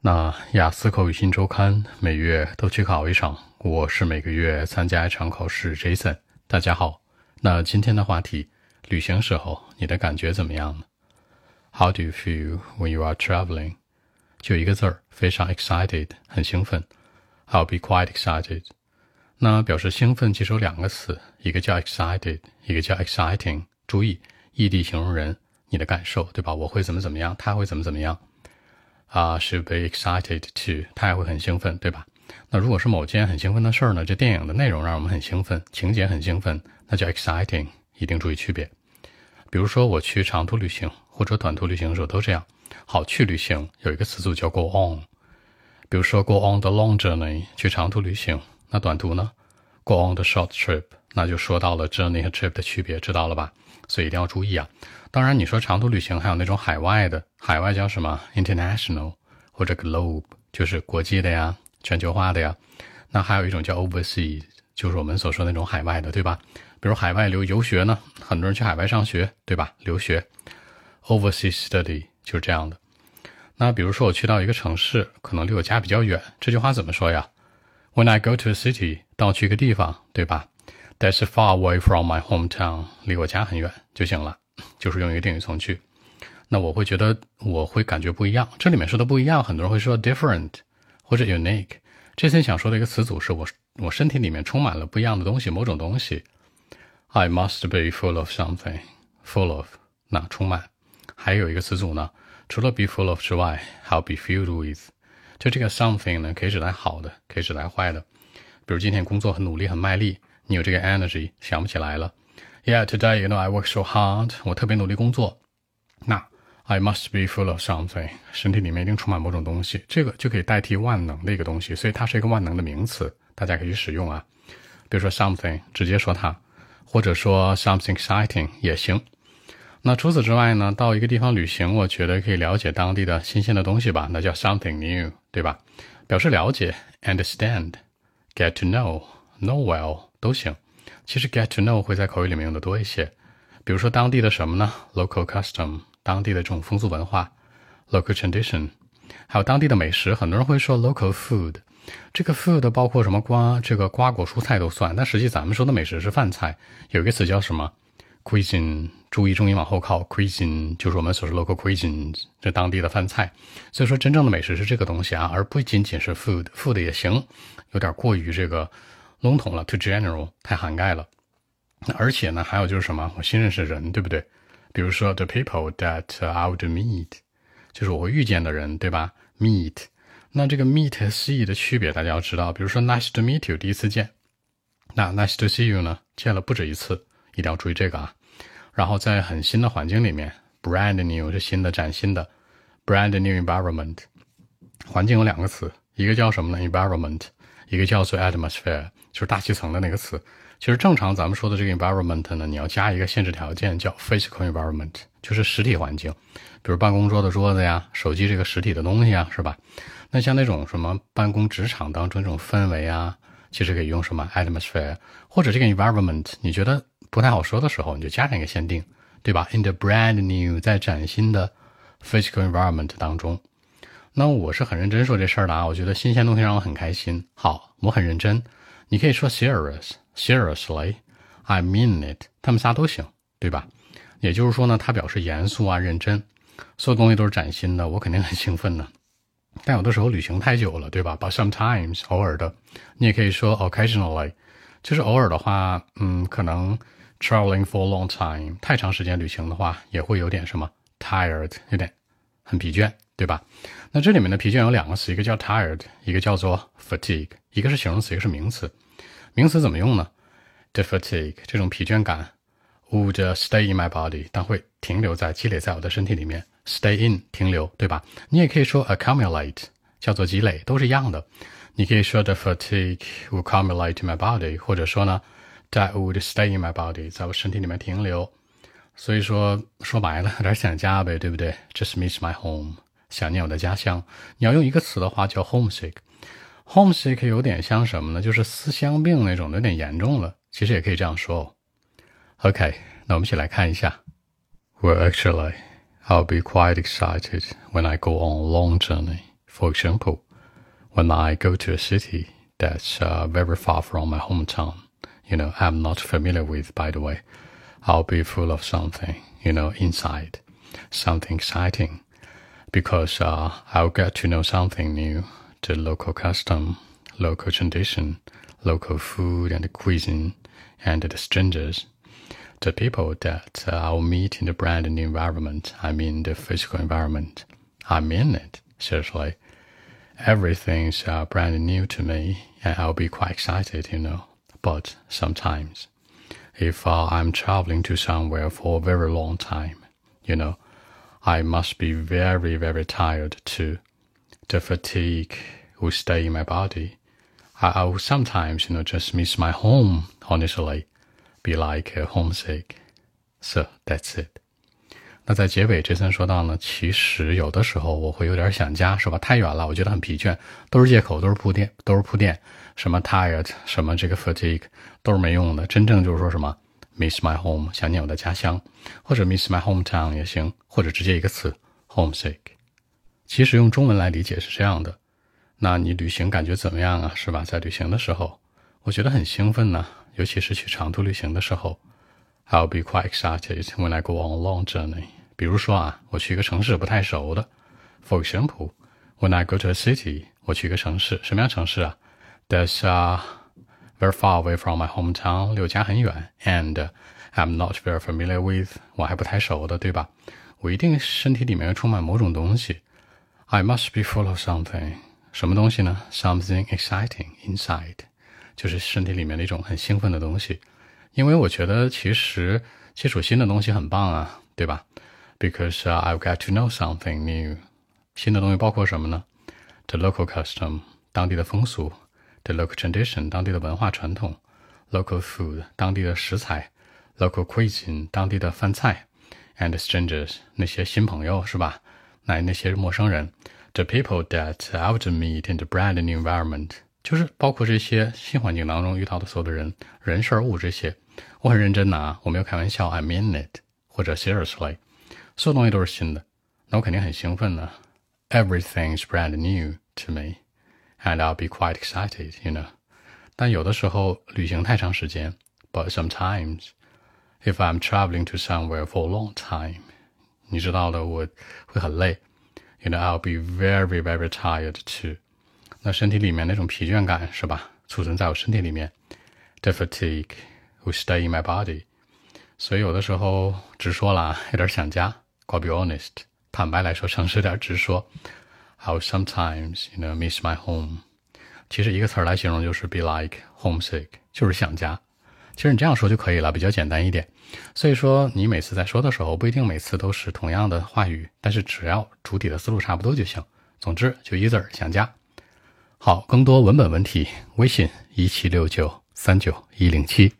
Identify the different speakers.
Speaker 1: 那雅思口语新周刊每月都去考一场，我是每个月参加一场考试。Jason，大家好。那今天的话题，旅行时候你的感觉怎么样呢？How do you feel when you are traveling？就一个字儿，非常 excited，很兴奋。I'll be quite excited。那表示兴奋，其实有两个词，一个叫 excited，一个叫 exciting。注意，异地形容人，你的感受，对吧？我会怎么怎么样，他会怎么怎么样。啊，should be excited to，他也会很兴奋，对吧？那如果是某件很兴奋的事儿呢？这电影的内容让我们很兴奋，情节很兴奋，那叫 exciting，一定注意区别。比如说我去长途旅行或者短途旅行的时候都这样。好，去旅行有一个词组叫 go on，比如说 go on the long journey，去长途旅行。那短途呢？go on the short trip，那就说到了 journey 和 trip 的区别，知道了吧？所以一定要注意啊。当然，你说长途旅行还有那种海外的，海外叫什么？international 或者 globe，就是国际的呀，全球化的呀。那还有一种叫 overseas，就是我们所说那种海外的，对吧？比如海外留游学呢，很多人去海外上学，对吧？留学，overseas study 就是这样的。那比如说我去到一个城市，可能离我家比较远，这句话怎么说呀？When I go to a city，当我去一个地方，对吧？That's far away from my hometown，离我家很远就行了。就是用一个定语从句，那我会觉得我会感觉不一样。这里面说的不一样，很多人会说 different 或者 unique。这次想说的一个词组是我我身体里面充满了不一样的东西，某种东西。I must be full of something. Full of 那充满。还有一个词组呢，除了 be full of 之外，还有 be filled with。就这个 something 呢，可以指代好的，可以指代坏的。比如今天工作很努力，很卖力，你有这个 energy，想不起来了。Yeah, today, you know, I work so hard. 我特别努力工作。那 I must be full of something. 身体里面一定充满某种东西，这个就可以代替万能的一个东西，所以它是一个万能的名词，大家可以使用啊。比如说 something，直接说它，或者说 something exciting 也行。那除此之外呢，到一个地方旅行，我觉得可以了解当地的新鲜的东西吧，那叫 something new，对吧？表示了解，understand, get to know, know well 都行。其实 get to know 会在口语里面用的多一些，比如说当地的什么呢？local custom，当地的这种风俗文化；local tradition，还有当地的美食。很多人会说 local food，这个 food 包括什么瓜，这个瓜果蔬菜都算。但实际咱们说的美食是饭菜，有一个词叫什么 cuisine，注意重音往后靠，cuisine 就是我们所说 local cuisine，这当地的饭菜。所以说真正的美食是这个东西啊，而不仅仅是 food，food 也行，有点过于这个。笼统了，too general，太涵盖了。那而且呢，还有就是什么？我新认识人，对不对？比如说，the people that I would meet，就是我会遇见的人，对吧？meet，那这个 meet 和 see 的区别大家要知道。比如说，nice to meet you，第一次见。那 nice to see you 呢？见了不止一次，一定要注意这个啊。然后在很新的环境里面，brand new 是新的、崭新的，brand new environment。环境有两个词，一个叫什么呢？environment，一个叫做 atmosphere。就是大气层的那个词，其实正常咱们说的这个 environment 呢，你要加一个限制条件，叫 physical environment，就是实体环境，比如办公桌的桌子呀，手机这个实体的东西啊，是吧？那像那种什么办公职场当中这种氛围啊，其实可以用什么 atmosphere，或者这个 environment，你觉得不太好说的时候，你就加上一个限定，对吧？In the brand new，在崭新的 physical environment 当中，那我是很认真说这事儿的啊，我觉得新鲜东西让我很开心。好，我很认真。你可以说 serious, seriously, I mean it，他们仨都行，对吧？也就是说呢，它表示严肃啊、认真，所有东西都是崭新的，我肯定很兴奋的。但有的时候旅行太久了，对吧？But sometimes，偶尔的，你也可以说 occasionally，就是偶尔的话，嗯，可能 traveling for a long time，太长时间旅行的话，也会有点什么 tired，有点很疲倦。对吧？那这里面的疲倦有两个词，一个叫 tired，一个叫做 fatigue，一个是形容词，一个是名词。名词怎么用呢？The fatigue 这种疲倦感 would stay in my body，但会停留在积累在我的身体里面。Stay in 停留，对吧？你也可以说 accumulate，叫做积累，都是一样的。你可以说 the fatigue would accumulate in my body，或者说呢，that would stay in my body，在我身体里面停留。所以说说白了，有点想家呗，对不对？Just miss my home。想念我的家乡，你要用一个词的话叫 homesick。homesick 有点像什么呢？就是思乡病那种，有点严重了。其实也可以这样说。OK，那我们一起来看一下。Well, actually, I'll be quite excited when I go on a long journey. For example, when I go to a city that's uh, very far from my hometown, you know, I'm not familiar with, by the way, I'll be full of something, you know, inside, something exciting, because uh, I'll get to know something new, the local custom, local tradition, local food and cuisine, and the strangers, the people that uh, I'll meet in the brand new environment. I mean, the physical environment. I mean it, seriously. Everything's uh, brand new to me, and I'll be quite excited, you know. But sometimes, if uh, I'm traveling to somewhere for a very long time, you know, I must be very, very tired too. The fatigue will stay in my body. I, I will sometimes, you know, just miss my home, honestly, be like uh, homesick. So that's it. 那在结尾，这森说到呢，其实有的时候我会有点想家，是吧？太远了，我觉得很疲倦，都是借口，都是铺垫，都是铺垫。什么 tired，什么这个 fatigue，都是没用的。真正就是说什么 miss my home，想念我的家乡，或者 miss my hometown 也行，或者直接一个词 homesick。其实用中文来理解是这样的。那你旅行感觉怎么样啊？是吧？在旅行的时候，我觉得很兴奋呢，尤其是去长途旅行的时候。I'll be quite excited when I go on a long journey. 比如说啊，我去一个城市不太熟的。For example, when I go to a city，我去一个城市，什么样城市啊？That's uh very far away from my hometown，离我家很远，and I'm not very familiar with，我还不太熟的，对吧？我一定身体里面充满某种东西。I must be full of something，什么东西呢？Something exciting inside，就是身体里面的一种很兴奋的东西。因为我觉得其实接触新的东西很棒啊，对吧？Because、I've got to know something new。新的东西包括什么呢？The local custom，当地的风俗；the local tradition，当地的文化传统；local food，当地的食材；local cuisine，当地的饭菜；and strangers，那些新朋友是吧？那那些陌生人；the people that I would meet in the brand new environment，就是包括这些新环境当中遇到的所有的人、人、事、物这些。我很认真的啊，我没有开玩笑，I mean it，或者 seriously，所有东西都是新的，那我肯定很兴奋呢。Everything's brand new to me, and I'll be quite excited, you know. 但有的时候旅行太长时间，but sometimes if I'm traveling to somewhere for a long time， 你知道的，我会很累，you know I'll be very very tired too。那身体里面那种疲倦感是吧，储存在我身体里面，the fatigue。Will stay in my body，所以有的时候直说了，有点想家。I'll be honest，坦白来说，诚实点直说。I'll sometimes you know miss my home。其实一个词儿来形容就是 be like homesick，就是想家。 其实你这样说就可以了，比较简单一点。所以说你每次在说的时候，不一定每次都是同样的话语，但是只要主体的思路差不多就行。总之就一字儿想加。好，更多文本问题，微信一七六九三九一零七。